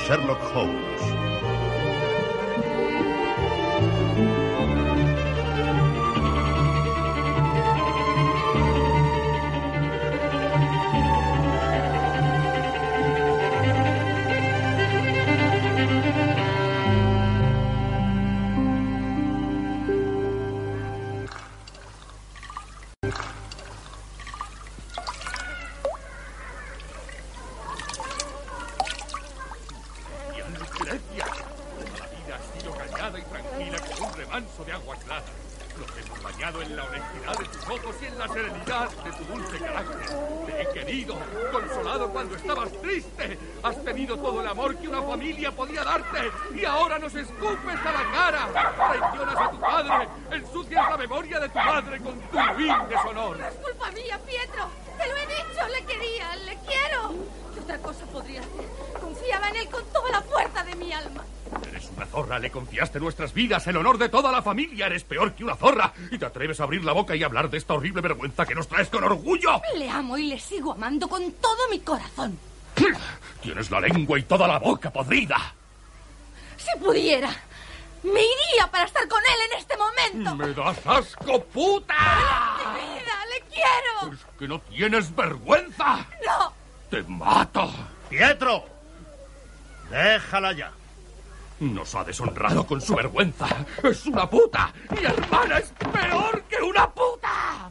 trastorno de Sherlock Holmes. Vidas, el honor de toda la familia. Eres peor que una zorra. Y te atreves a abrir la boca y hablar de esta horrible vergüenza que nos traes con orgullo. Le amo y le sigo amando con todo mi corazón. Tienes la lengua y toda la boca podrida. Si pudiera, me iría para estar con él en este momento. ¡Me das asco, puta! ¡Mi vida, le quiero! ¿Es que no tienes vergüenza? ¡No! ¡Te mato! ¡Pietro! Déjala ya. Nos ha deshonrado con su vergüenza. ¡Es una puta! ¡Mi hermana es peor que una puta!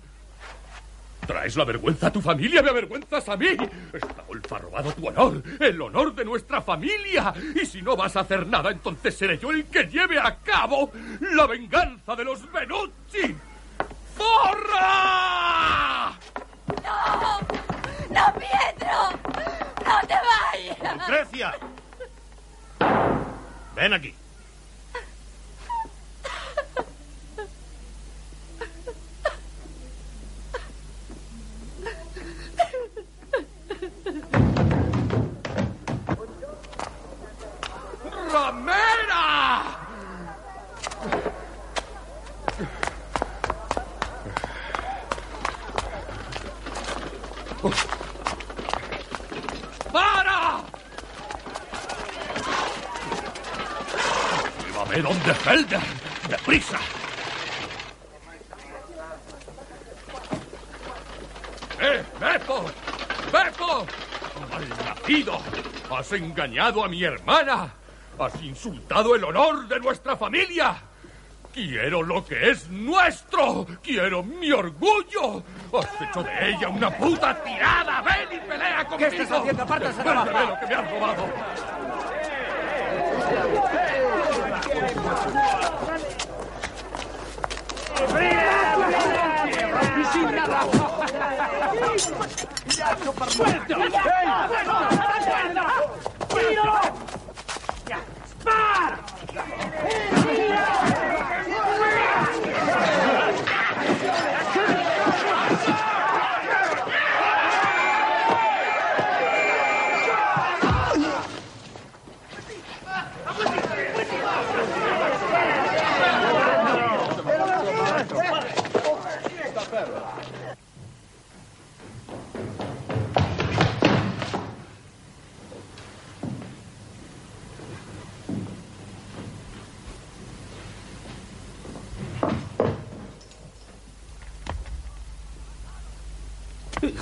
Traes la vergüenza a tu familia, me avergüenzas a mí. Esta golfa ha robado tu honor, el honor de nuestra familia. Y si no vas a hacer nada, entonces seré yo el que lleve a cabo la venganza de los Benucci. ¡Zorra! ¡No! ¡No, Pietro! ¡No te vayas! ¡Lucrecia! Ven aquí. ¡Ramera! ¡Para! ¡Llévame donde Felder! ¡Deprisa! ¡Eh, Beppo! ¡Beppo! ¡Malnacido! ¡Has engañado a mi hermana! ¡Has insultado el honor de nuestra familia! ¡Quiero lo que es nuestro! ¡Quiero mi orgullo! ¡Has hecho de ella una puta tirada! ¡Ven y pelea conmigo! ¿Qué estás haciendo? ¡Apártase de lo que me has robado! ¡Sin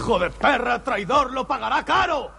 ¡Hijo de perra, traidor! ¡Lo pagará caro!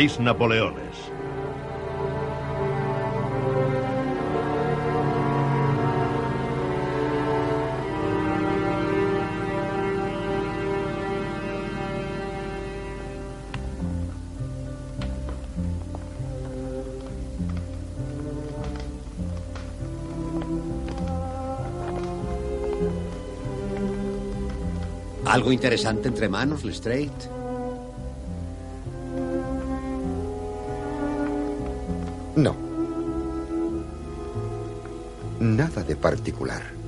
Seis Napoleones. ¿Algo interesante entre manos, Lestrade? No. Nada de particular.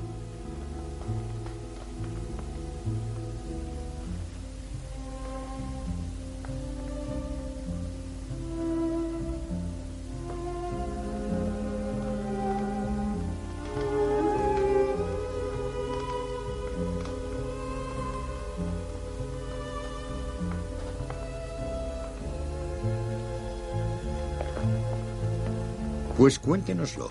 Pues cuéntenoslo.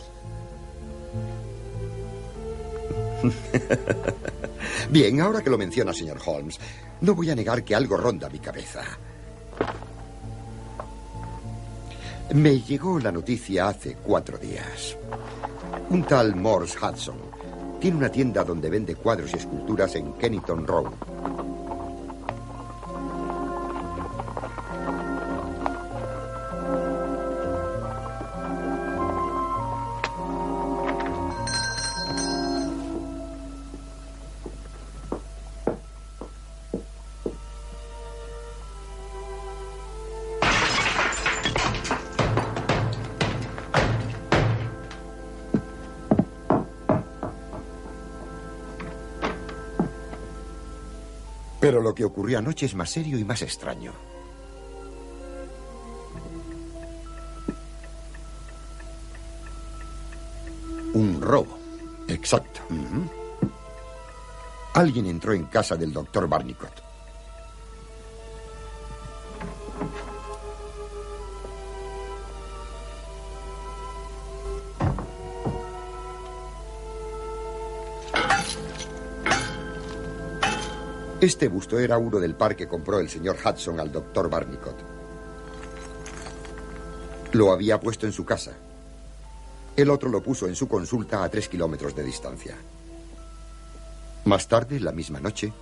Bien, ahora que lo menciona, señor Holmes, no voy a negar que algo ronda mi cabeza. Me llegó la noticia hace cuatro días. Un tal Morse Hudson tiene una tienda donde vende cuadros y esculturas en Kennington Road. Pero lo que ocurrió anoche es más serio y más extraño. Un robo. Exacto. Alguien entró en casa del doctor Barnicot. Este busto era uno del par que compró el señor Hudson al doctor Barnicot. Lo había puesto en su casa. El otro lo puso en su consulta a tres kilómetros de distancia. Más tarde, la misma noche,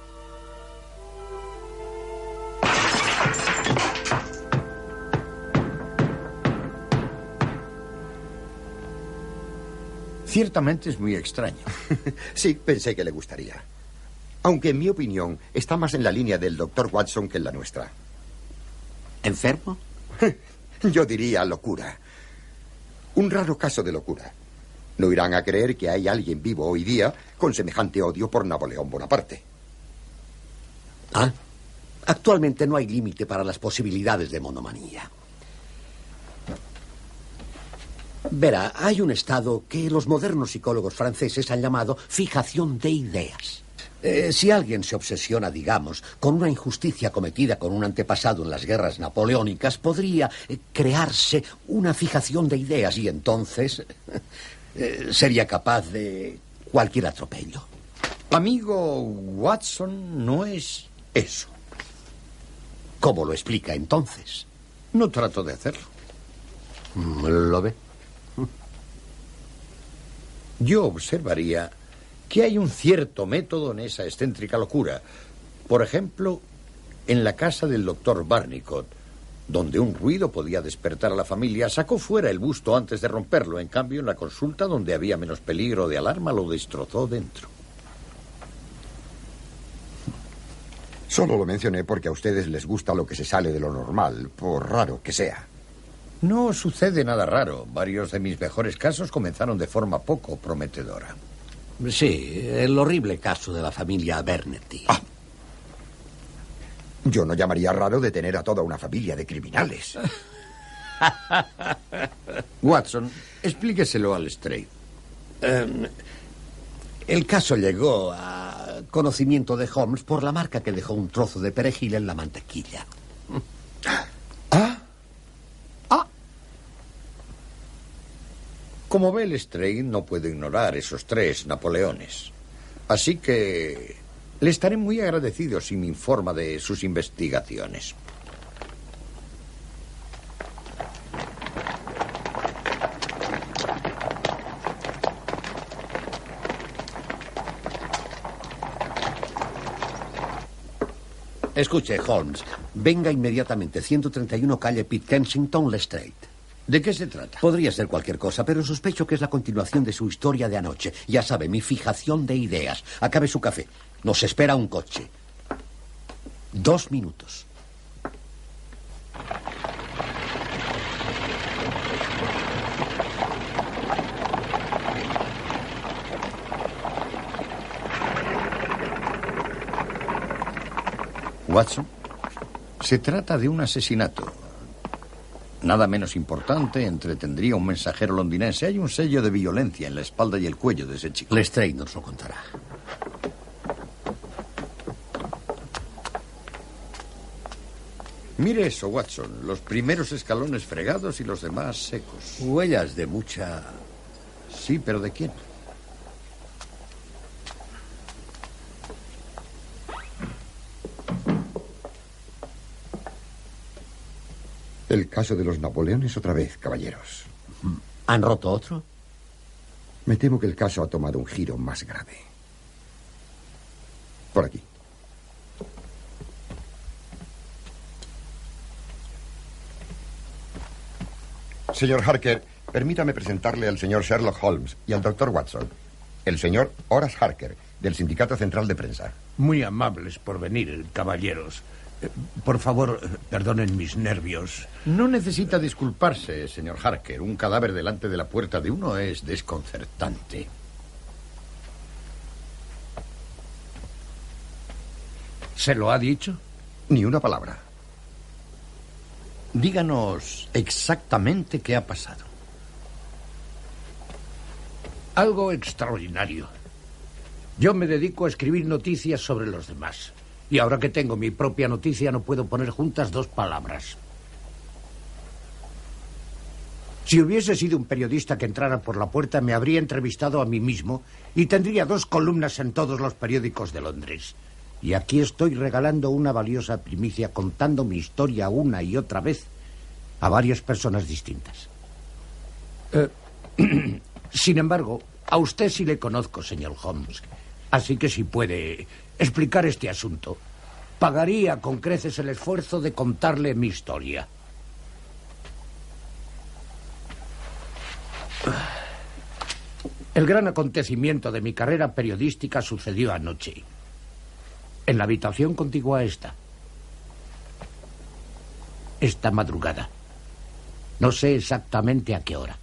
Ciertamente es muy extraño. sí, pensé que le gustaría. Aunque en mi opinión está más en la línea del doctor Watson que en la nuestra. ¿Enfermo? Yo diría locura. Un raro caso de locura. No irán a creer que hay alguien vivo hoy día con semejante odio por Napoleón Bonaparte. Ah, actualmente no hay límite para las posibilidades de monomanía. Verá, hay un estado que los modernos psicólogos franceses han llamado fijación de ideas. Eh, si alguien se obsesiona, digamos, con una injusticia cometida con un antepasado en las guerras napoleónicas, podría eh, crearse una fijación de ideas y entonces eh, sería capaz de cualquier atropello. Amigo Watson no es eso. ¿Cómo lo explica entonces? No trato de hacerlo. Mm, ¿Lo ve? Yo observaría que hay un cierto método en esa excéntrica locura. Por ejemplo, en la casa del doctor Barnicot, donde un ruido podía despertar a la familia, sacó fuera el busto antes de romperlo. En cambio, en la consulta, donde había menos peligro de alarma, lo destrozó dentro. Solo lo mencioné porque a ustedes les gusta lo que se sale de lo normal, por raro que sea. No sucede nada raro. Varios de mis mejores casos comenzaron de forma poco prometedora. Sí, el horrible caso de la familia Bernetti. Ah. Yo no llamaría raro detener a toda una familia de criminales. Watson, explíqueselo al Strait. Em, El caso llegó a conocimiento de Holmes por la marca que dejó un trozo de perejil en la mantequilla. Ah. Ah. Como ve, Lestrade no puedo ignorar esos tres Napoleones. Así que le estaré muy agradecido si me informa de sus investigaciones. Escuche, Holmes. Venga inmediatamente. 131 calle Pitt Kensington, Lestrade. ¿De qué se trata? Podría ser cualquier cosa, pero sospecho que es la continuación de su historia de anoche. Ya sabe, mi fijación de ideas. Acabe su café. Nos espera un coche. Dos minutos. Watson, se trata de un asesinato. Nada menos importante entretendría un mensajero londinense. Hay un sello de violencia en la espalda y el cuello de ese chico. Lestrade nos lo contará. Mire eso, Watson. Los primeros escalones fregados y los demás secos. Huellas de mucha... Sí, pero ¿de quién? El caso de los Napoleones otra vez, caballeros. ¿Han roto otro? Me temo que el caso ha tomado un giro más grave. Por aquí. Señor Harker, permítame presentarle al señor Sherlock Holmes y al doctor Watson. El señor Horace Harker, del Sindicato Central de Prensa. Muy amables por venir, caballeros. Eh, Por favor, eh, perdonen mis nervios. No necesita disculparse, señor Harker. Un cadáver delante de la puerta de uno es desconcertante. ¿Se lo ha dicho? Ni una palabra. Díganos exactamente qué ha pasado. Algo extraordinario. Yo me dedico a escribir noticias sobre los demás. Y ahora que tengo mi propia noticia no puedo poner juntas dos palabras. Si hubiese sido un periodista que entrara por la puerta, me habría entrevistado a mí mismo y tendría dos columnas en todos los periódicos de Londres. Y aquí estoy regalando una valiosa primicia contando mi historia una y otra vez a varias personas distintas. Eh, sin embargo, a usted sí le conozco, señor Holmes. Así que si puede explicar este asunto, pagaría con creces el esfuerzo de contarle mi historia. El gran acontecimiento de mi carrera periodística sucedió anoche. En la habitación contigua a esta. Esta madrugada. No sé exactamente a qué hora.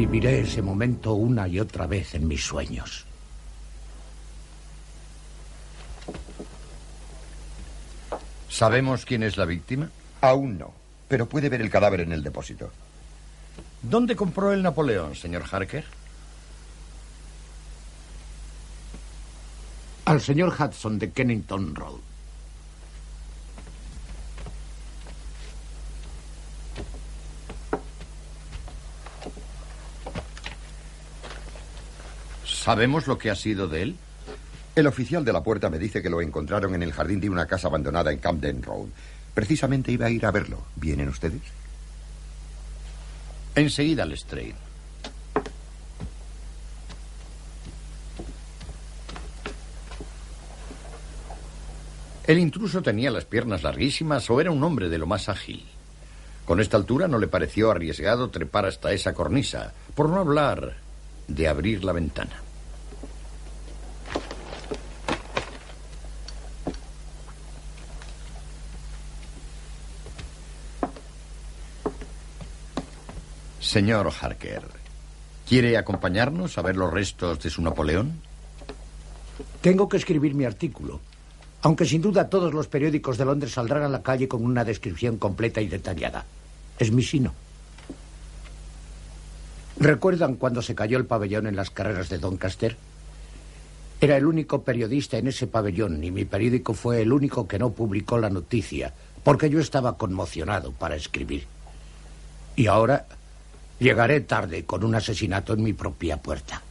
Reviviré ese momento una y otra vez en mis sueños. ¿Sabemos quién es la víctima? Aún no, pero puede ver el cadáver en el depósito. ¿Dónde compró el Napoleón, señor Harker? Al señor Hudson de Kennington Road. ¿Sabemos lo que ha sido de él? El oficial de la puerta me dice que lo encontraron en el jardín de una casa abandonada en Camden Road. Precisamente iba a ir a verlo. ¿Vienen ustedes? Enseguida les traigo. El intruso tenía las piernas larguísimas o era un hombre de lo más ágil. Con esta altura no le pareció arriesgado trepar hasta esa cornisa, por no hablar de abrir la ventana. Señor Harker, ¿quiere acompañarnos a ver los restos de su Napoleón? Tengo que escribir mi artículo. Aunque sin duda todos los periódicos de Londres saldrán a la calle con una descripción completa y detallada. Es mi sino. ¿Recuerdan cuando se cayó el pabellón en las carreras de Doncaster? Era el único periodista en ese pabellón y mi periódico fue el único que no publicó la noticia, porque yo estaba conmocionado para escribir. Y ahora llegaré tarde con un asesinato en mi propia puerta.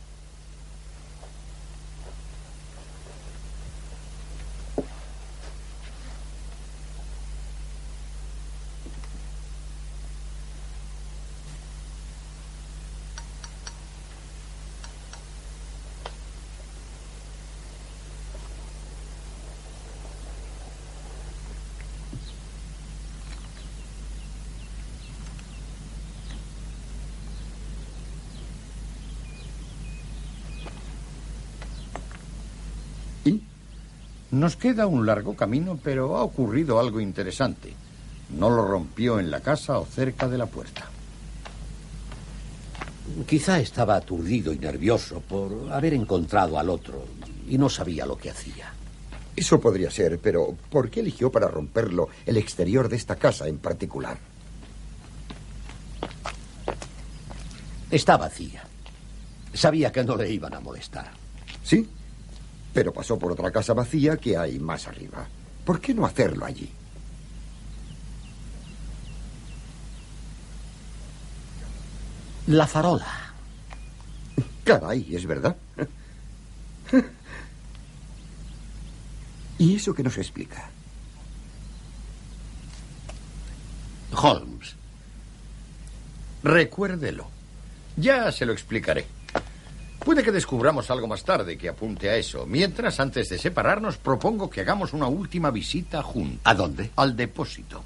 Nos queda un largo camino, pero ha ocurrido algo interesante. No lo rompió en la casa o cerca de la puerta. Quizá estaba aturdido y nervioso por haber encontrado al otro y no sabía lo que hacía. Eso podría ser, pero ¿por qué eligió para romperlo el exterior de esta casa en particular? Está vacía. Sabía que no le iban a molestar. ¿Sí? Pero pasó por otra casa vacía que hay más arriba. ¿Por qué no hacerlo allí? La farola. Caray, es verdad. ¿Y eso qué nos explica? Holmes. Recuérdelo. Ya se lo explicaré. Puede que descubramos algo más tarde que apunte a eso. Mientras, antes de separarnos, propongo que hagamos una última visita juntos. ¿A dónde? Al depósito.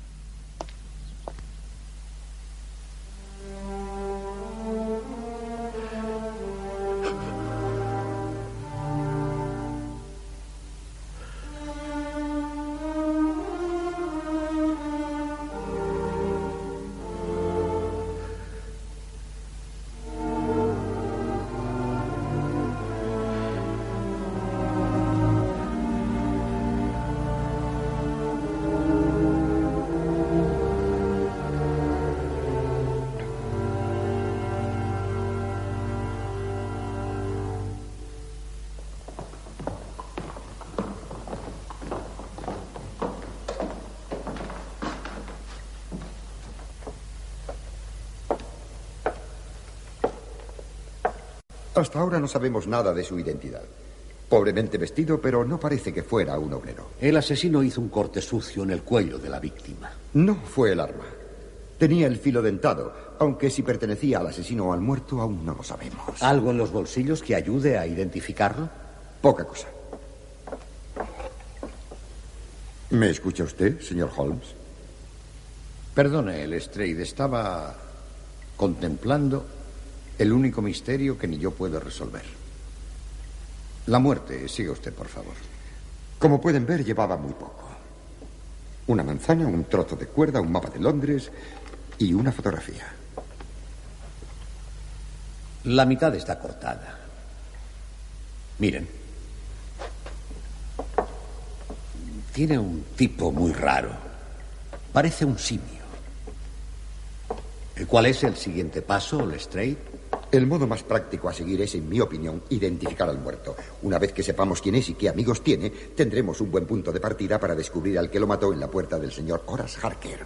Hasta ahora no sabemos nada de su identidad. Pobremente vestido, pero no parece que fuera un obrero. El asesino hizo un corte sucio en el cuello de la víctima. No fue el arma. Tenía el filo dentado, aunque si pertenecía al asesino o al muerto aún no lo sabemos. ¿Algo en los bolsillos que ayude a identificarlo? Poca cosa. ¿Me escucha usted, señor Holmes? Perdone, Lestrade, estaba contemplando el único misterio que ni yo puedo resolver. La muerte, siga usted, por favor. Como pueden ver, llevaba muy poco. Una manzana, un trozo de cuerda, un mapa de Londres y una fotografía. La mitad está cortada. Miren. Tiene un tipo muy raro. Parece un simio. ¿Cuál es el siguiente paso, Lestrade? El modo más práctico a seguir es, en mi opinión, identificar al muerto. Una vez que sepamos quién es y qué amigos tiene, tendremos un buen punto de partida para descubrir al que lo mató en la puerta del señor Horace Harker.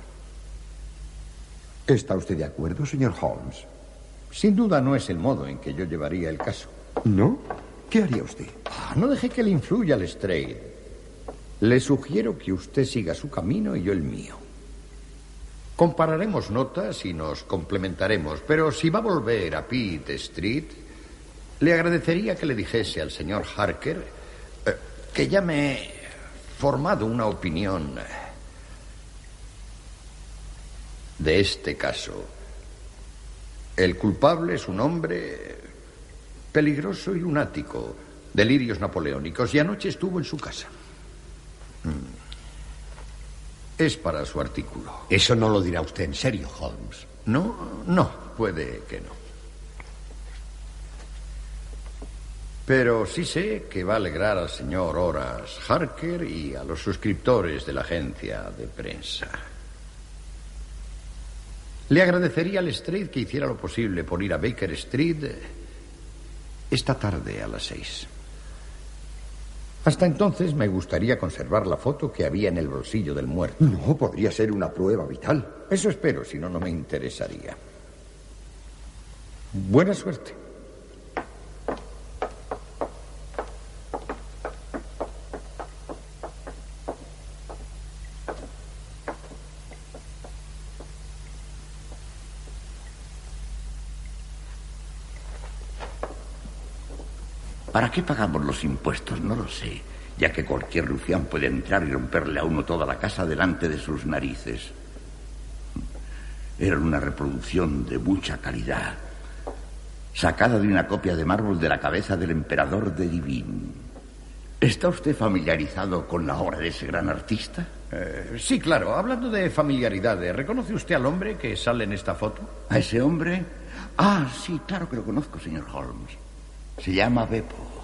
¿Está usted de acuerdo, señor Holmes? Sin duda no es el modo en que yo llevaría el caso. ¿No? ¿Qué haría usted? Ah, no deje que le influya Lestrade. Le sugiero que usted siga su camino y yo el mío. Compararemos notas y nos complementaremos, pero si va a volver a Pitt Street, le agradecería que le dijese al señor Harker eh, que ya me he formado una opinión de este caso. El culpable es un hombre peligroso y lunático, delirios napoleónicos, y anoche estuvo en su casa. Mm. Es para su artículo. Eso no lo dirá usted en serio, Holmes. No, no, puede que no. Pero sí sé que va a alegrar al señor Horace Harker y a los suscriptores de la agencia de prensa. Le agradecería al Street que hiciera lo posible por ir a Baker Street esta tarde a las seis. Hasta entonces me gustaría conservar la foto que había en el bolsillo del muerto. No, podría ser una prueba vital. Eso espero, si no, no me interesaría. Buena suerte. ¿Para qué pagamos los impuestos? No lo sé, ya que cualquier rufián puede entrar y romperle a uno toda la casa delante de sus narices. Era una reproducción de mucha calidad, sacada de una copia de mármol de la cabeza del emperador de Divine. ¿Está usted familiarizado con la obra de ese gran artista? Eh, sí, claro. Hablando de familiaridades, ¿reconoce usted al hombre que sale en esta foto? ¿A ese hombre? Ah, sí, claro que lo conozco, señor Holmes. Se llama Beppo.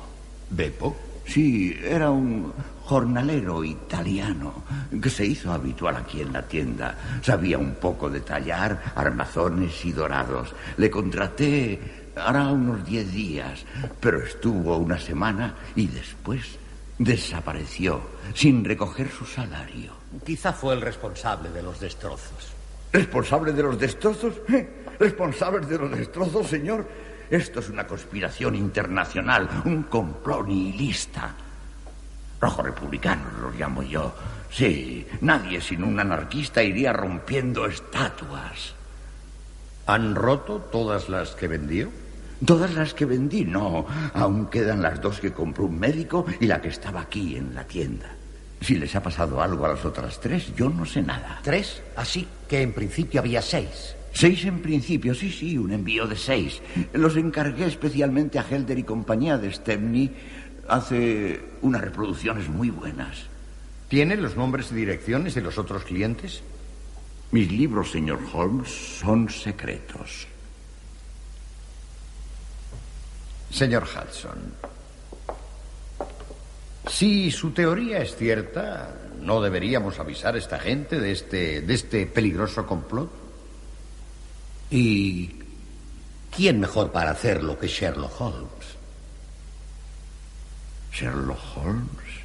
¿Beppo? Sí, era un jornalero italiano que se hizo habitual aquí en la tienda. Sabía un poco de tallar armazones y dorados. Le contraté hará unos diez días, pero estuvo una semana y después desapareció sin recoger su salario. Quizá fue el responsable de los destrozos. ¿Responsable de los destrozos? ¿Eh? ¿Responsable de los destrozos, señor? Esto es una conspiración internacional, un complot nihilista. Rojo republicano lo llamo yo. Sí, nadie sin un anarquista iría rompiendo estatuas. ¿Han roto todas las que vendió? Todas las que vendí, no. Aún quedan las dos que compró un médico y la que estaba aquí en la tienda. Si les ha pasado algo a las otras tres, yo no sé nada. ¿Tres? Así que en principio había seis. Seis en principio, sí, sí, un envío de seis. Los encargué especialmente a Helder y compañía de Stepney. Hace unas reproducciones muy buenas. ¿Tiene los nombres y direcciones de los otros clientes? Mis libros, señor Holmes, son secretos. Señor Hudson, si su teoría es cierta, ¿no deberíamos avisar a esta gente de este, de este peligroso complot? ¿Y quién mejor para hacerlo que Sherlock Holmes? ¿Sherlock Holmes?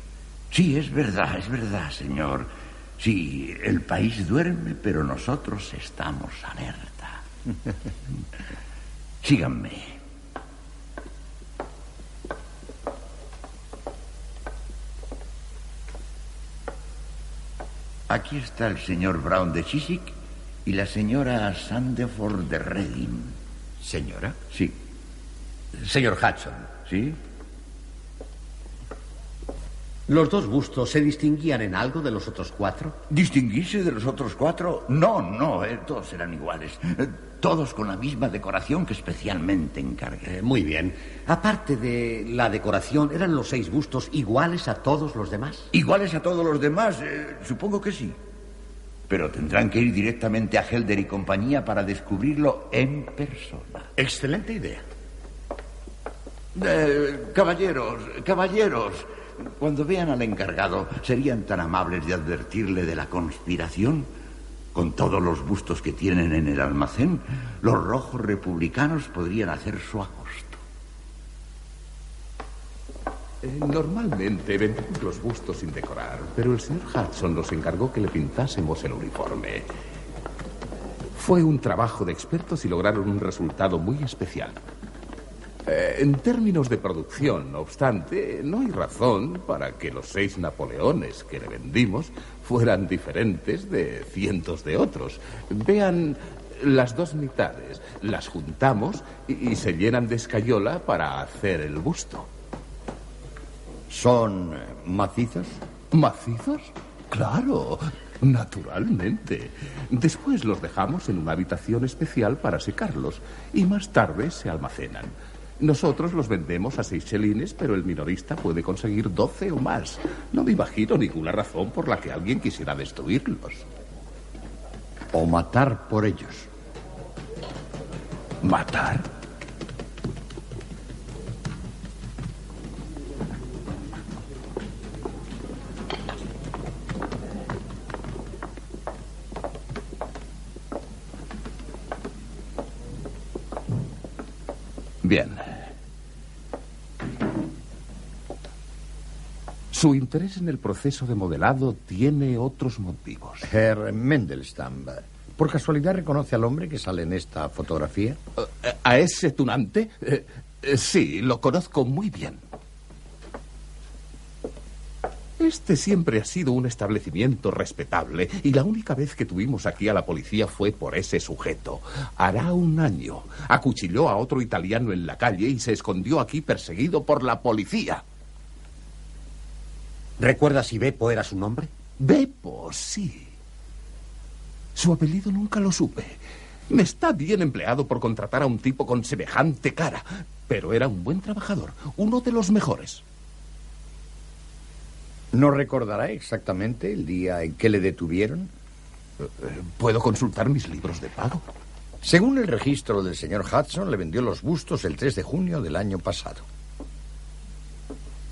Sí, es verdad, es verdad, señor. Sí, el país duerme, pero nosotros estamos alerta. Síganme. Aquí está el señor Brown de Chiswick y la señora Sandeford de Reading. ¿Señora? Sí. Señor Hudson. ¿Sí? ¿Los dos bustos se distinguían en algo de los otros cuatro? ¿Distinguirse de los otros cuatro? No, no, eh, todos eran iguales. Eh, todos con la misma decoración que especialmente encargué. Eh, muy bien. Aparte de la decoración, ¿eran los seis bustos iguales a todos los demás? ¿Iguales a todos los demás? supongo que sí. Pero tendrán que ir directamente a Helder y compañía para descubrirlo en persona. Excelente idea. Eh, caballeros, caballeros, cuando vean al encargado, ¿serían tan amables de advertirle de la conspiración? Con todos los bustos que tienen en el almacén, los rojos republicanos podrían hacer su agosto. Eh, normalmente vendemos los bustos sin decorar, pero el señor Hudson nos encargó que le pintásemos el uniforme. Fue un trabajo de expertos y lograron un resultado muy especial. Eh, en términos de producción, no obstante, no hay razón para que los seis Napoleones que le vendimos fueran diferentes de cientos de otros. Vean las dos mitades, las juntamos y, y se llenan de escayola para hacer el busto. ¿Son macizos? ¿Macizos? Claro, naturalmente. Después los dejamos en una habitación especial para secarlos y más tarde se almacenan. Nosotros los vendemos a seis chelines, pero el minorista puede conseguir doce o más. No me imagino ninguna razón por la que alguien quisiera destruirlos. O matar por ellos. ¿Matar? Bien. Su interés en el proceso de modelado tiene otros motivos. Herr Mendelstam, ¿por casualidad reconoce al hombre que sale en esta fotografía? Eh, ¿A ese tunante? Eh, eh, sí, lo conozco muy bien. Este siempre ha sido un establecimiento respetable y la única vez que tuvimos aquí a la policía fue por ese sujeto. Hará un año. Acuchilló a otro italiano en la calle y se escondió aquí perseguido por la policía. ¿Recuerda si Beppo era su nombre? Beppo, sí. Su apellido nunca lo supe. Me está bien empleado por contratar a un tipo con semejante cara, pero era un buen trabajador, uno de los mejores. ¿No recordará exactamente el día en que le detuvieron? ¿Puedo consultar mis libros de pago? Según el registro del señor Hudson, le vendió los bustos el 3 de junio del año pasado.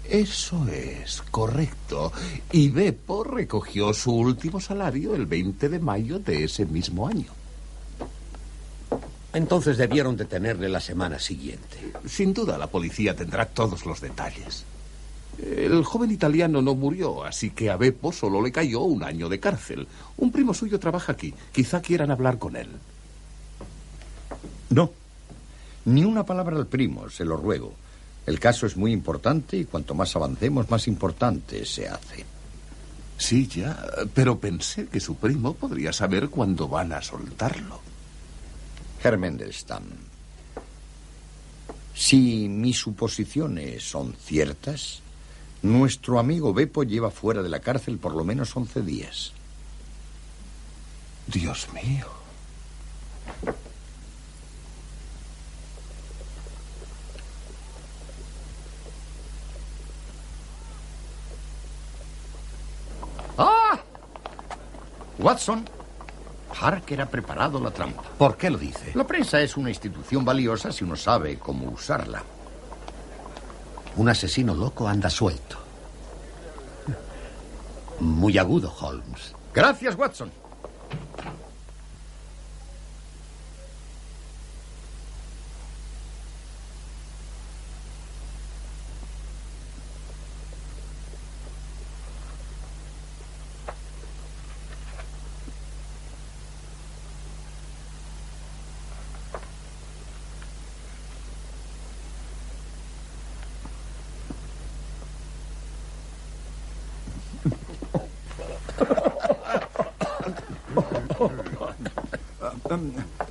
Eso es correcto. Y Beppo recogió su último salario el 20 de mayo de ese mismo año. Entonces debieron detenerle la semana siguiente. Sin duda la policía tendrá todos los detalles. El joven italiano no murió, así que a Beppo solo le cayó un año de cárcel. Un primo suyo trabaja aquí. Quizá quieran hablar con él. No. Ni una palabra al primo, se lo ruego. El caso es muy importante y cuanto más avancemos, más importante se hace. Sí, ya, pero pensé que su primo podría saber cuándo van a soltarlo. Herr Mendelstam, si mis suposiciones son ciertas, nuestro amigo Beppo lleva fuera de la cárcel por lo menos 11 días. Dios mío. ¡Ah! Watson, Harker ha preparado la trampa. ¿Por qué lo dice? La prensa es una institución valiosa si uno sabe cómo usarla. Un asesino loco anda suelto. Muy agudo, Holmes. Gracias, Watson.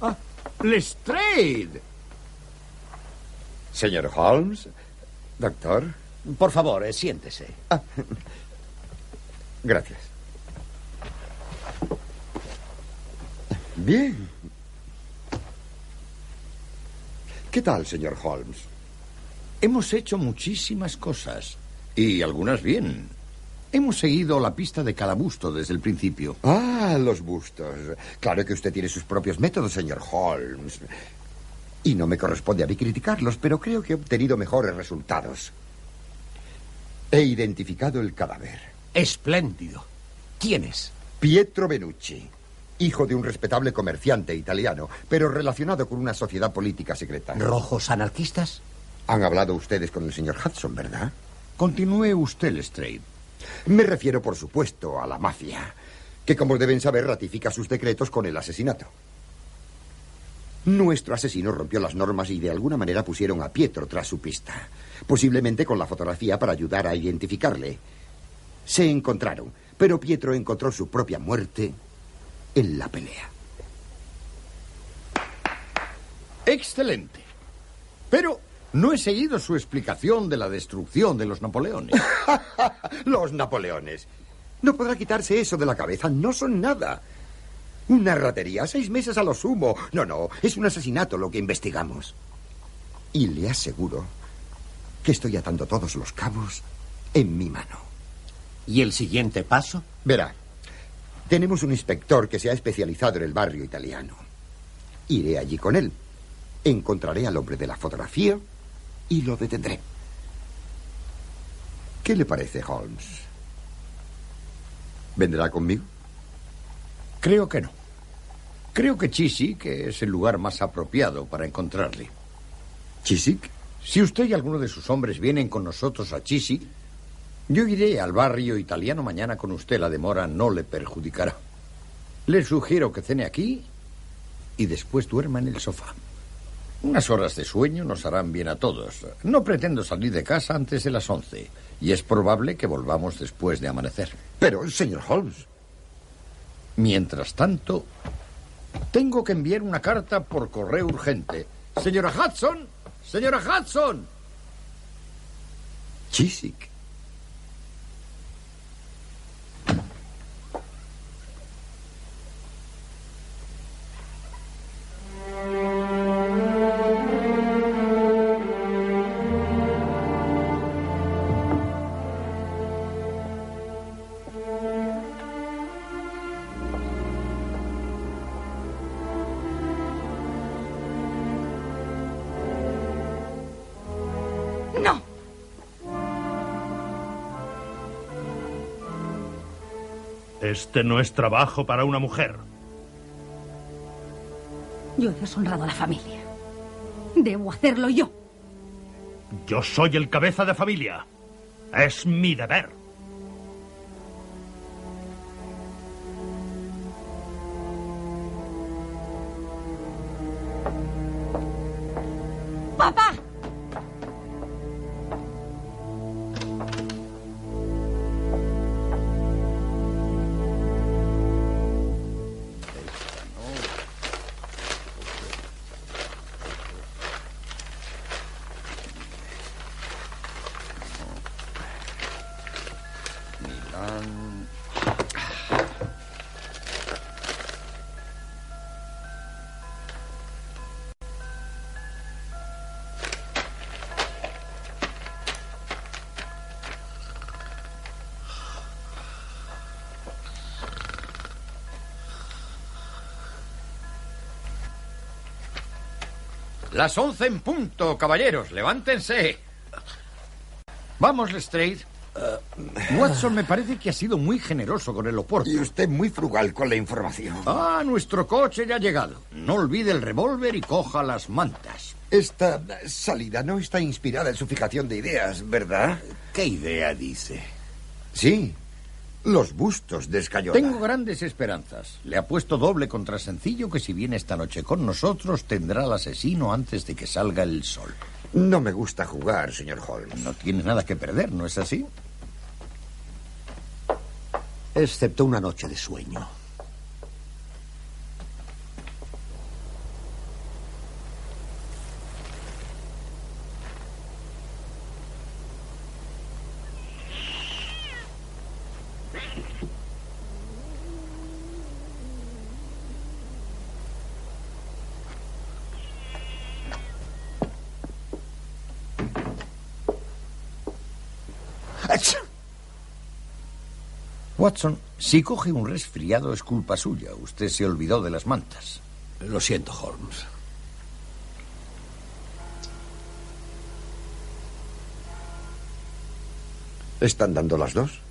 Ah, Lestrade. Señor Holmes, doctor. Por favor, eh, siéntese. Ah, gracias. Bien. ¿Qué tal, señor Holmes? Hemos hecho muchísimas cosas. Y algunas bien. Hemos seguido la pista de cada busto desde el principio. Ah, los bustos. Claro que usted tiene sus propios métodos, señor Holmes. Y no me corresponde a mí criticarlos, pero creo que he obtenido mejores resultados. He identificado el cadáver. Espléndido. ¿Quién es? Pietro Benucci, hijo de un respetable comerciante italiano, pero relacionado con una sociedad política secreta. ¿Rojos anarquistas? Han hablado ustedes con el señor Hudson, ¿verdad? Continúe usted, Lestrade. Me refiero, por supuesto, a la mafia, que como deben saber ratifica sus decretos con el asesinato. Nuestro asesino rompió las normas y de alguna manera pusieron a Pietro tras su pista, posiblemente con la fotografía para ayudar a identificarle. Se encontraron, pero Pietro encontró su propia muerte en la pelea. Excelente. Pero no he seguido su explicación de la destrucción de los Napoleones. los Napoleones. No podrá quitarse eso de la cabeza. No son nada. Una ratería, seis meses a lo sumo. No, no, es un asesinato lo que investigamos. Y le aseguro que estoy atando todos los cabos en mi mano. ¿Y el siguiente paso? Verá, tenemos un inspector que se ha especializado en el barrio italiano. Iré allí con él. Encontraré al hombre de la fotografía y lo detendré. ¿Qué le parece, Holmes? ¿Vendrá conmigo? Creo que no. Creo que Chiswick es el lugar más apropiado para encontrarle. ¿Chiswick? Si usted y alguno de sus hombres vienen con nosotros a Chiswick, yo iré al barrio italiano mañana con usted. La demora no le perjudicará. Le sugiero que cene aquí y después duerma en el sofá. Unas horas de sueño nos harán bien a todos. No pretendo salir de casa antes de las once. Y es probable que volvamos después de amanecer. Pero, señor Holmes. Mientras tanto, tengo que enviar una carta por correo urgente. Señora Hudson, señora Hudson. Chiswick. Este no es trabajo para una mujer. Yo he deshonrado a la familia. Debo hacerlo yo. Yo soy el cabeza de familia. Es mi deber. Las once en punto, caballeros. Levántense. Vamos, Lestrade. Watson me parece que ha sido muy generoso con el oporto. Y usted muy frugal con la información. Ah, nuestro coche ya ha llegado. No olvide el revólver y coja las mantas. Esta salida no está inspirada en su fijación de ideas, ¿verdad? ¿Qué idea dice? Sí. Los bustos de Escayola. Tengo grandes esperanzas. Le apuesto doble contra sencillo que si viene esta noche con nosotros tendrá al asesino antes de que salga el sol. No me gusta jugar, señor Holmes. No tiene nada que perder, ¿no es así? Excepto una noche de sueño. Watson, si coge un resfriado es culpa suya. Usted se olvidó de las mantas. Lo siento, Holmes. ¿Están dando las dos?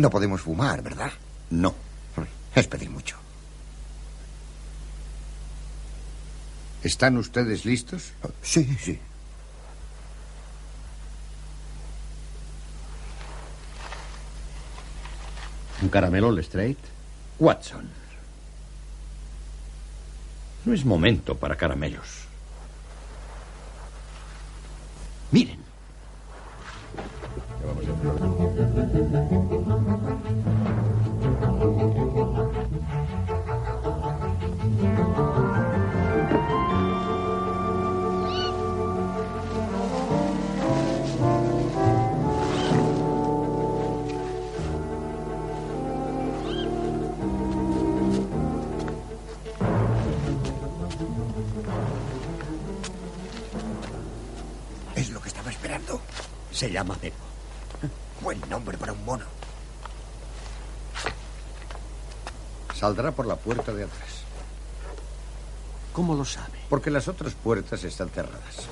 No podemos fumar, ¿verdad? No. Es pedir mucho. ¿Están ustedes listos? Sí, sí. ¿Un caramelo Lestrade? Watson. No es momento para caramelos. Miren. Saldrá por la puerta de atrás. ¿Cómo lo sabe? Porque las otras puertas están cerradas.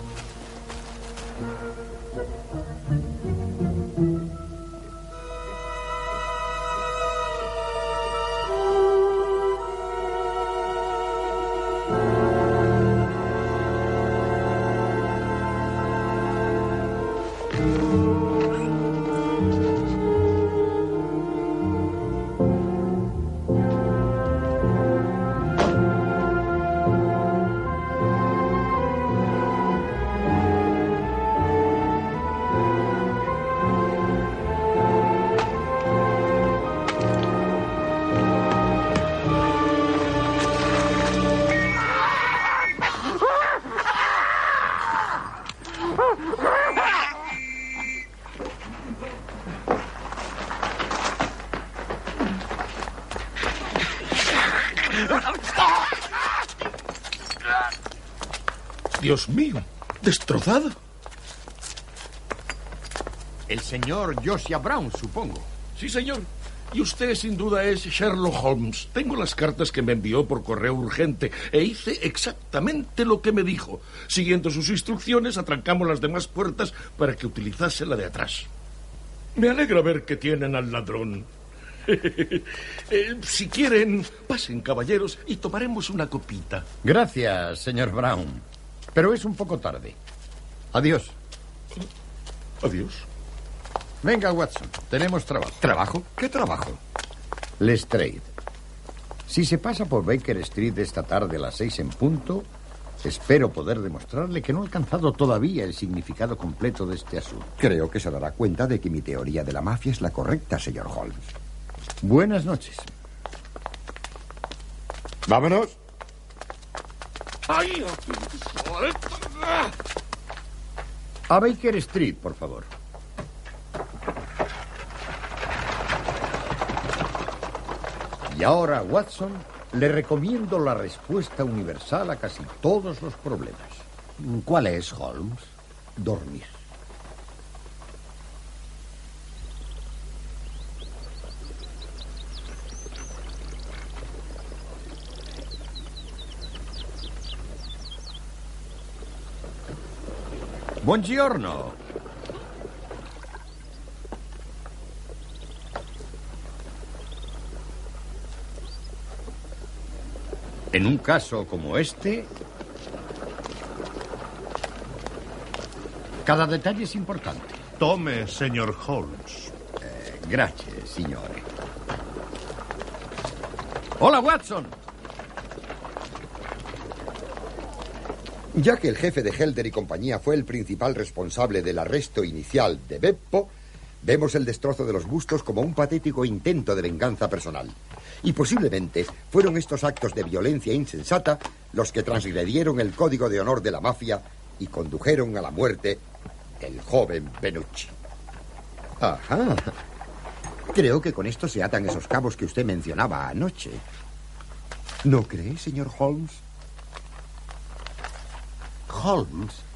Dios mío, destrozado. El señor Josiah Brown, supongo. Sí, señor. Y usted sin duda es Sherlock Holmes. Tengo las cartas que me envió por correo urgente e hice exactamente lo que me dijo. Siguiendo sus instrucciones, atrancamos las demás puertas para que utilizase la de atrás. Me alegra ver que tienen al ladrón. Eh, si quieren, pasen, caballeros, y tomaremos una copita. Gracias, señor Brown. Pero es un poco tarde. Adiós. Adiós. Venga, Watson, tenemos trabajo. ¿Trabajo? ¿Qué trabajo? Lestrade. Si se pasa por Baker Street esta tarde a las seis en punto, espero poder demostrarle que no he alcanzado todavía el significado completo de este asunto. Creo que se dará cuenta de que mi teoría de la mafia es la correcta, señor Holmes. Buenas noches. Vámonos. ¡Ay! A Baker Street, por favor. Y ahora, Watson, le recomiendo la respuesta universal a casi todos los problemas. ¿Cuál es, Holmes? Dormir. Buongiorno. En un caso como este, cada detalle es importante. Tome, señor Holmes. Eh, gracias, signore. Hola, Watson. Ya que el jefe de Helder y compañía fue el principal responsable del arresto inicial de Beppo, vemos el destrozo de los bustos como un patético intento de venganza personal. Y posiblemente fueron estos actos de violencia insensata los que transgredieron el código de honor de la mafia y condujeron a la muerte el joven Benucci. Ajá. Creo que con esto se atan esos cabos que usted mencionaba anoche. ¿No cree, señor Holmes? Holmes.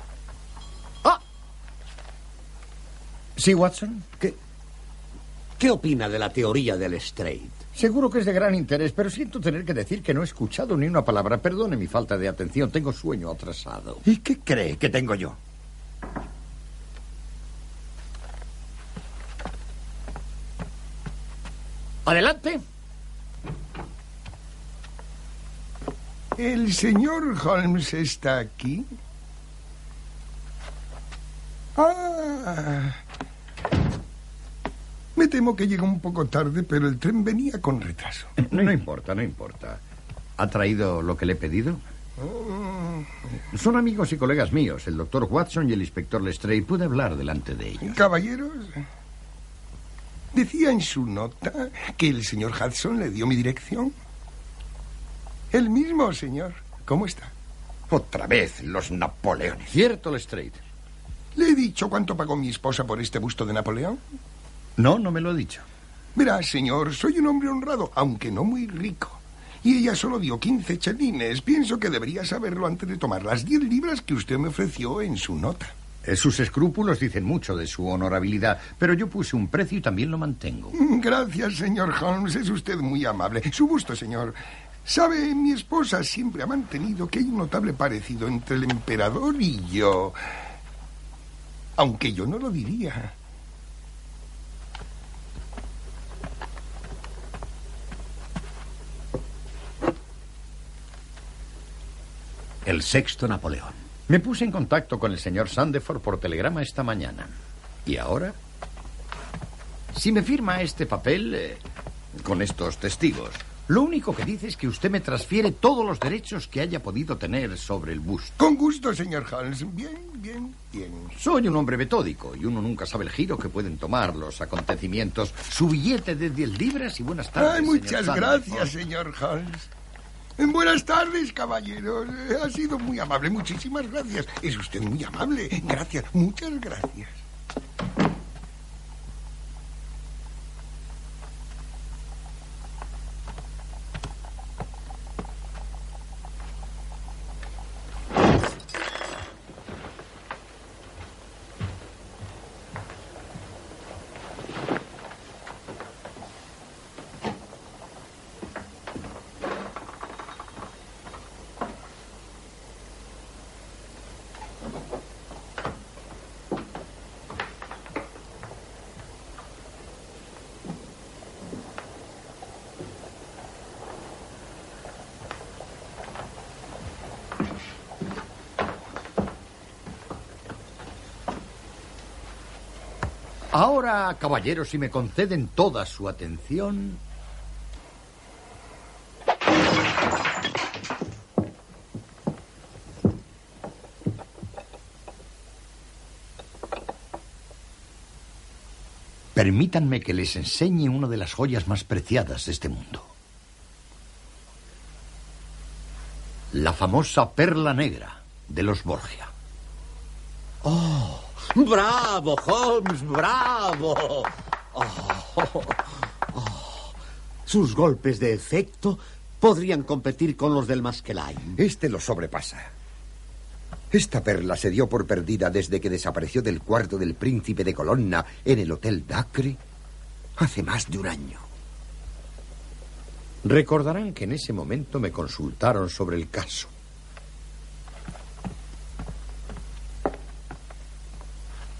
Sí, Watson. ¿Qué? ¿Qué opina de la teoría del Strait? Seguro que es de gran interés, pero siento tener que decir que no he escuchado ni una palabra. Perdone mi falta de atención, tengo sueño atrasado. ¿Y qué cree que tengo yo? Adelante. ¿El señor Holmes está aquí? Ah. Me temo que llega un poco tarde, pero el tren venía con retraso. No importa, no importa. ¿Ha traído lo que le he pedido? Oh. Son amigos y colegas míos, el doctor Watson y el inspector Lestrade. Pude hablar delante de ellos. Caballeros, decía en su nota que el señor Hudson le dio mi dirección. El mismo, señor. ¿Cómo está? Otra vez los Napoleones. Cierto, Lestrade. ¿Le he dicho cuánto pagó mi esposa por este busto de Napoleón? No, no me lo ha dicho. Verá, señor, soy un hombre honrado, aunque no muy rico. Y ella solo dio 15 chelines. Pienso que debería saberlo antes de tomar las 10 libras que usted me ofreció en su nota. Eh, Sus escrúpulos dicen mucho de su honorabilidad, pero yo puse un precio y también lo mantengo. Mm, Gracias, señor Holmes. Es usted muy amable. Su gusto, señor. Sabe, mi esposa siempre ha mantenido que hay un notable parecido entre el emperador y yo. Aunque yo no lo diría. El sexto Napoleón. Me puse en contacto con el señor Sandeford por telegrama esta mañana. ¿Y ahora? Si me firma este papel eh, con estos testigos, lo único que dice es que usted me transfiere todos los derechos que haya podido tener sobre el busto. Con gusto, señor Holmes. Bien, bien, bien. Soy un hombre metódico y uno nunca sabe el giro que pueden tomar los acontecimientos. Su billete de 10 libras y buenas tardes. Ay, muchas gracias, señor Holmes. Buenas tardes, caballeros. Eh, Ha sido muy amable. Muchísimas gracias. Es usted muy amable. Gracias. Muchas gracias. Ahora, caballeros, si me conceden toda su atención. Permítanme que les enseñe una de las joyas más preciadas de este mundo. La famosa perla negra de los Borgia. ¡Oh! ¡Bravo, Holmes! ¡Bravo! Oh, oh. Sus golpes de efecto podrían competir con los del Maskelyne. Este lo sobrepasa. Esta perla se dio por perdida desde que desapareció del cuarto del príncipe de Colonna en el Hotel Dacre hace más de un año. Recordarán que en ese momento me consultaron sobre el caso.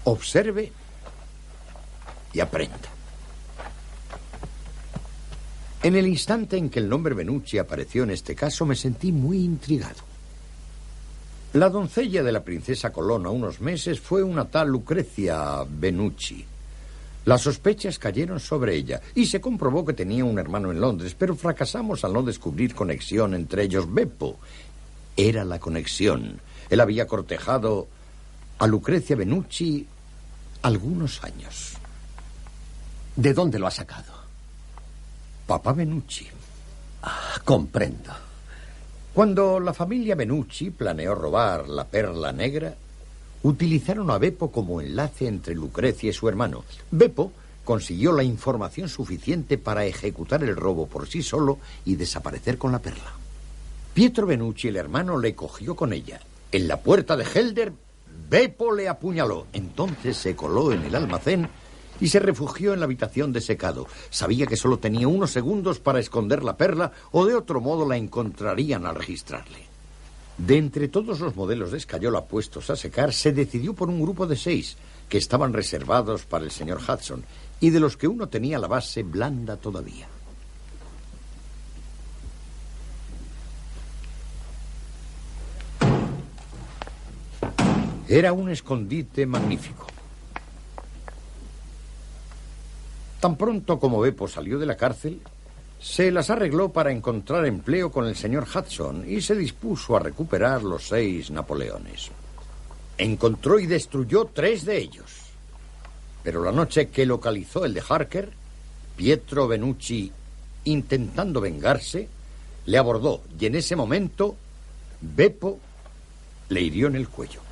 Observe y aprenda. En el instante en que el nombre Benucci apareció en este caso, me sentí muy intrigado. La doncella de la princesa Colonna unos meses fue una tal Lucrecia Benucci. Las sospechas cayeron sobre ella y se comprobó que tenía un hermano en Londres, pero fracasamos al no descubrir conexión entre ellos. Beppo era la conexión. Él había cortejado a Lucrecia Benucci algunos años. ¿De dónde lo ha sacado? Papá Benucci. Ah, comprendo. Cuando la familia Benucci planeó robar la perla negra, utilizaron a Beppo como enlace entre Lucrecia y su hermano. Beppo consiguió la información suficiente para ejecutar el robo por sí solo y desaparecer con la perla. Pietro Benucci, el hermano, le cogió con ella. En la puerta de Helder, Beppo le apuñaló. Entonces se coló en el almacén y se refugió en la habitación de secado. Sabía que solo tenía unos segundos para esconder la perla o de otro modo la encontrarían al registrarle. De entre todos los modelos de escayola puestos a secar, se decidió por un grupo de seis que estaban reservados para el señor Hudson y de los que uno tenía la base blanda todavía. Era un escondite magnífico. Tan pronto como Beppo salió de la cárcel, se las arregló para encontrar empleo con el señor Hudson y se dispuso a recuperar los seis Napoleones. Encontró y destruyó tres de ellos. Pero la noche que localizó el de Harker, Pietro Benucci, intentando vengarse, le abordó y en ese momento Beppo le hirió en el cuello.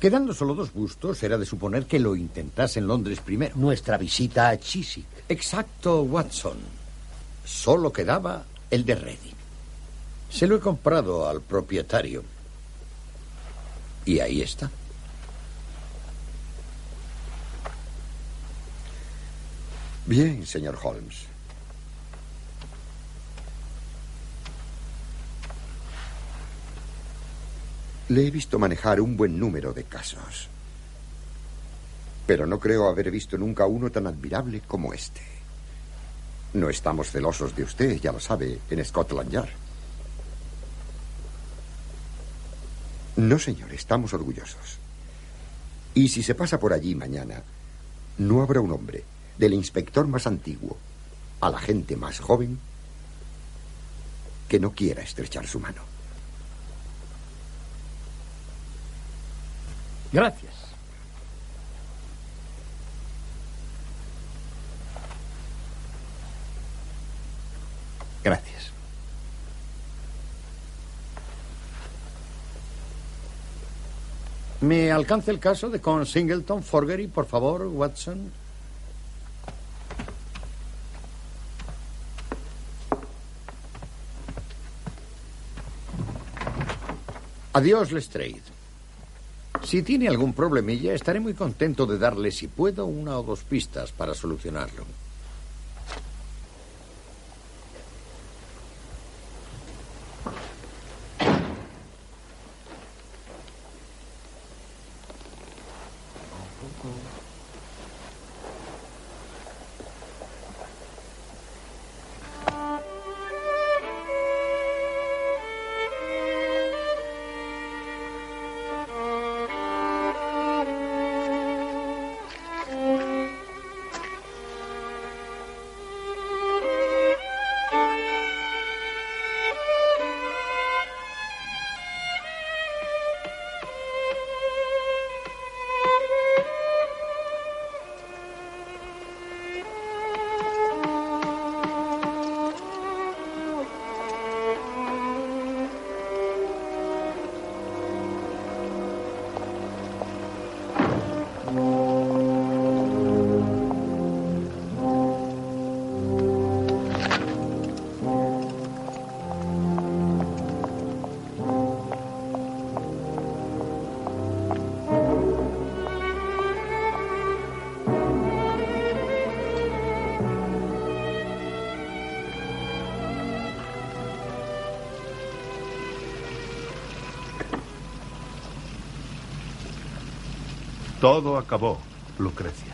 Quedando solo dos bustos, era de suponer que lo intentase en Londres primero. Nuestra visita a Chiswick. Exacto, Watson. Solo quedaba el de Reading. Se lo he comprado al propietario. Y ahí está. Bien, señor Holmes. Le he visto manejar un buen número de casos. Pero no creo haber visto nunca uno tan admirable como este. No estamos celosos de usted, ya lo sabe, en Scotland Yard. No, señor, estamos orgullosos. Y si se pasa por allí mañana, no habrá un hombre, del inspector más antiguo a la gente más joven, que no quiera estrechar su mano. Gracias. Gracias. ¿Me alcanza el caso de con Singleton Forgery, por favor, Watson? Adiós, Lestrade. Si tiene algún problemilla, estaré muy contento de darle, si puedo, una o dos pistas para solucionarlo. Todo acabó, Lucrecia.